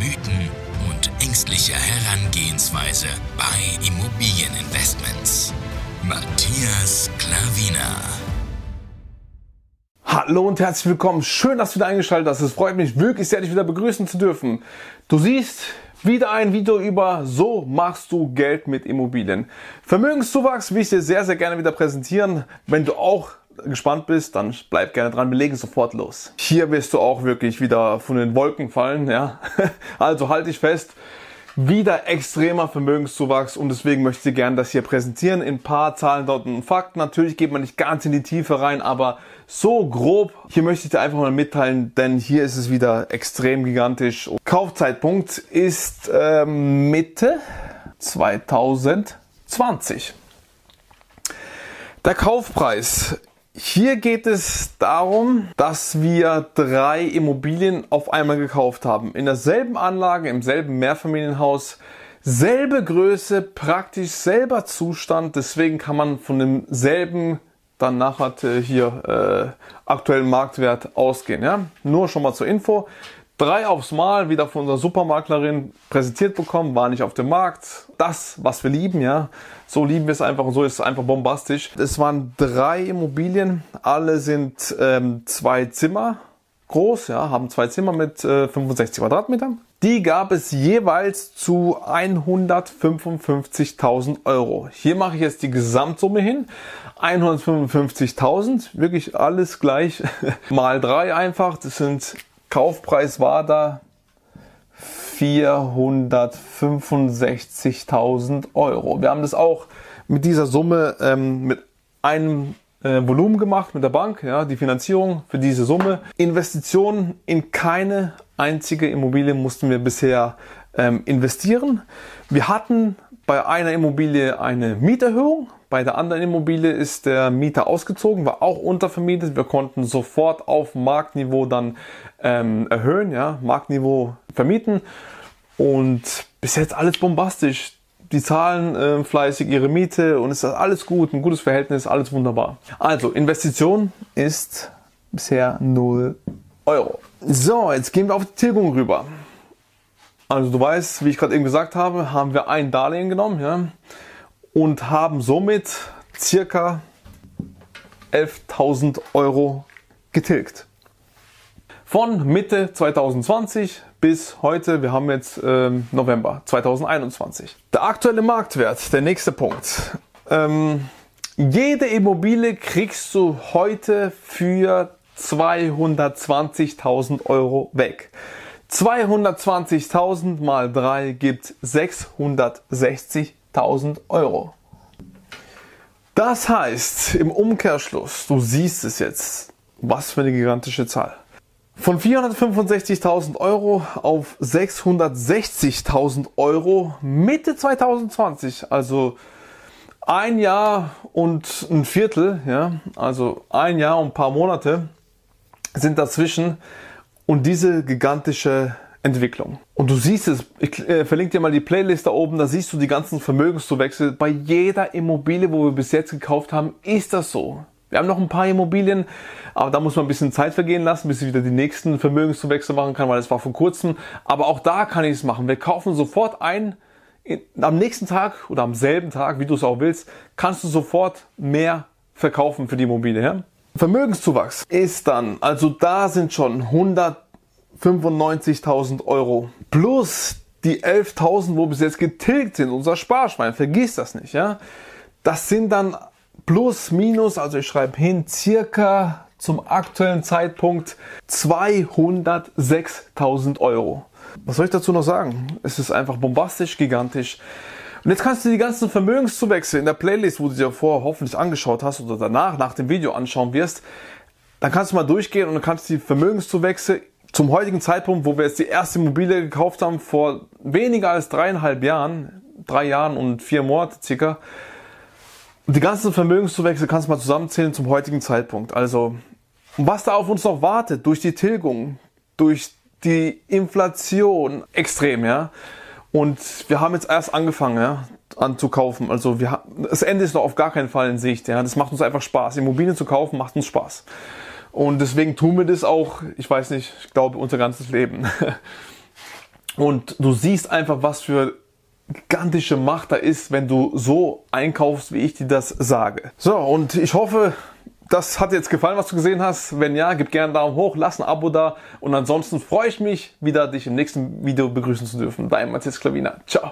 Mythen und ängstliche Herangehensweise bei Immobilieninvestments. Matthias Klavina. Hallo und herzlich willkommen. Schön, dass du wieder eingeschaltet hast. Es freut mich wirklich sehr, dich wieder begrüßen zu dürfen. Du siehst wieder ein Video über So machst du Geld mit Immobilien. Vermögenszuwachs will ich dir sehr, sehr gerne wieder präsentieren. Wenn du auch gespannt bist, dann bleib gerne dran. Wir legen sofort los. Hier wirst du auch wirklich wieder von den Wolken fallen. Ja? Also halt dich fest wieder extremer Vermögenszuwachs und deswegen möchte ich gerne das hier präsentieren in ein paar Zahlen, Daten und Fakten. Natürlich geht man nicht ganz in die Tiefe rein, aber so grob, hier möchte ich dir einfach mal mitteilen, denn hier ist es wieder extrem gigantisch. Kaufzeitpunkt ist äh, Mitte 2020. Der Kaufpreis hier geht es darum, dass wir drei Immobilien auf einmal gekauft haben. In derselben Anlage, im selben Mehrfamilienhaus, selbe Größe, praktisch selber Zustand. Deswegen kann man von demselben dann nachher hier äh, aktuellen Marktwert ausgehen. Ja? Nur schon mal zur Info drei aufs Mal wieder von unserer Supermaklerin präsentiert bekommen, war nicht auf dem Markt. Das, was wir lieben, ja. So lieben wir es einfach und so ist es einfach bombastisch. Es waren drei Immobilien, alle sind ähm, zwei Zimmer groß, ja, haben zwei Zimmer mit äh, 65 Quadratmetern. Die gab es jeweils zu 155.000 Euro. Hier mache ich jetzt die Gesamtsumme hin. 155.000, wirklich alles gleich mal drei einfach. Das sind Kaufpreis war da 465.000 Euro. Wir haben das auch mit dieser Summe ähm, mit einem äh, Volumen gemacht mit der Bank, ja, die Finanzierung für diese Summe. Investitionen in keine einzige Immobilie mussten wir bisher ähm, investieren. Wir hatten bei einer Immobilie eine Mieterhöhung, bei der anderen Immobilie ist der Mieter ausgezogen, war auch untervermietet. Wir konnten sofort auf Marktniveau dann ähm, erhöhen, ja, Marktniveau vermieten. Und bis jetzt alles bombastisch. Die zahlen äh, fleißig ihre Miete und es ist alles gut, ein gutes Verhältnis, alles wunderbar. Also, Investition ist bisher 0 Euro. So, jetzt gehen wir auf die Tilgung rüber. Also du weißt, wie ich gerade eben gesagt habe, haben wir ein Darlehen genommen ja, und haben somit circa 11.000 Euro getilgt. Von Mitte 2020 bis heute, wir haben jetzt ähm, November 2021. Der aktuelle Marktwert, der nächste Punkt. Ähm, jede Immobilie kriegst du heute für 220.000 Euro weg. 220.000 mal 3 gibt 660.000 Euro. Das heißt, im Umkehrschluss, du siehst es jetzt, was für eine gigantische Zahl. Von 465.000 Euro auf 660.000 Euro Mitte 2020, also ein Jahr und ein Viertel, ja, also ein Jahr und ein paar Monate sind dazwischen und diese gigantische Entwicklung. Und du siehst es, ich äh, verlinke dir mal die Playlist da oben, da siehst du die ganzen Vermögenszuwächse. Bei jeder Immobilie, wo wir bis jetzt gekauft haben, ist das so. Wir haben noch ein paar Immobilien, aber da muss man ein bisschen Zeit vergehen lassen, bis ich wieder die nächsten Vermögenszuwächse machen kann, weil das war vor kurzem. Aber auch da kann ich es machen. Wir kaufen sofort ein. Am nächsten Tag oder am selben Tag, wie du es auch willst, kannst du sofort mehr verkaufen für die Immobilie. Ja? Vermögenszuwachs ist dann, also da sind schon 195.000 Euro plus die 11.000, wo bis jetzt getilgt sind, unser Sparschwein, vergiss das nicht, ja. Das sind dann plus, minus, also ich schreibe hin, circa zum aktuellen Zeitpunkt 206.000 Euro. Was soll ich dazu noch sagen? Es ist einfach bombastisch, gigantisch. Und jetzt kannst du die ganzen Vermögenszuwächse in der Playlist, wo du dir vorher hoffentlich angeschaut hast oder danach, nach dem Video anschauen wirst, dann kannst du mal durchgehen und du kannst die Vermögenszuwächse zum heutigen Zeitpunkt, wo wir jetzt die erste Immobilie gekauft haben, vor weniger als dreieinhalb Jahren, drei Jahren und vier Monate circa, die ganzen Vermögenszuwächse kannst du mal zusammenzählen zum heutigen Zeitpunkt. Also, was da auf uns noch wartet, durch die Tilgung, durch die Inflation, extrem, ja. Und wir haben jetzt erst angefangen, ja, anzukaufen. Also wir, das Ende ist noch auf gar keinen Fall in Sicht. Ja. Das macht uns einfach Spaß. Immobilien zu kaufen macht uns Spaß. Und deswegen tun wir das auch, ich weiß nicht, ich glaube, unser ganzes Leben. Und du siehst einfach, was für gigantische Macht da ist, wenn du so einkaufst, wie ich dir das sage. So, und ich hoffe, das hat dir jetzt gefallen, was du gesehen hast. Wenn ja, gib gerne einen Daumen hoch, lass ein Abo da. Und ansonsten freue ich mich, wieder dich im nächsten Video begrüßen zu dürfen. Dein Matthias Klavina. Ciao.